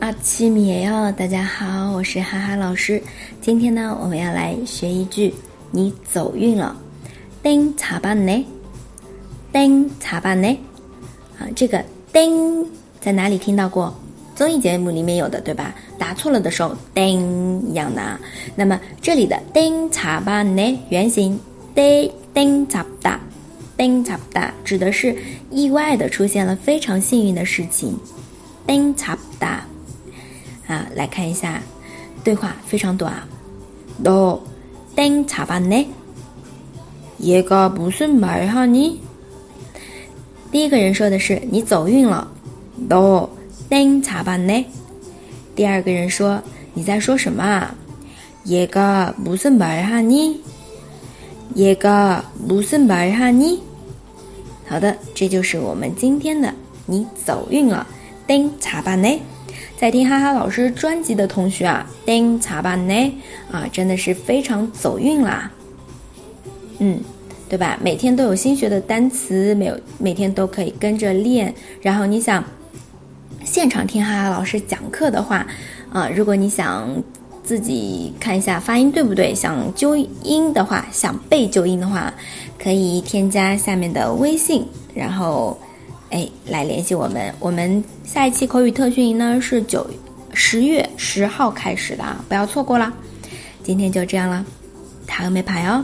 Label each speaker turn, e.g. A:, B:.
A: 阿奇米哟，大家好，我是哈哈老师。今天呢，我们要来学一句“你走运了”。丁查班呢？丁查班呢？啊，这个丁在哪里听到过？综艺节目里面有的，对吧？答错了的时候，叮一样的啊。那么这里的丁查班呢？原型丁丁查不哒，丁查不哒，指的是意外的出现了非常幸运的事情。丁查不哒，啊，来看一下对话非常短。너丁查班呢？얘가무슨말하 니？ 第一个人说的是你走运了。너丁查班呢？第二个人说你在说什么啊？얘가무슨말하 니？ 얘가무슨말하 니？ 好的，这就是我们今天的你走运了。 丁查班呢，在听哈哈老师专辑的同学啊，丁查班呢啊，真的是非常走运啦，嗯，对吧？每天都有新学的单词，每每天都可以跟着练。然后你想现场听哈哈老师讲课的话，啊，如果你想自己看一下发音对不对，想纠音的话，想背纠音的话，可以添加下面的微信，然后。哎，来联系我们。我们下一期口语特训营呢是九十月十号开始的啊，不要错过了。今天就这样了，塔个没牌哦。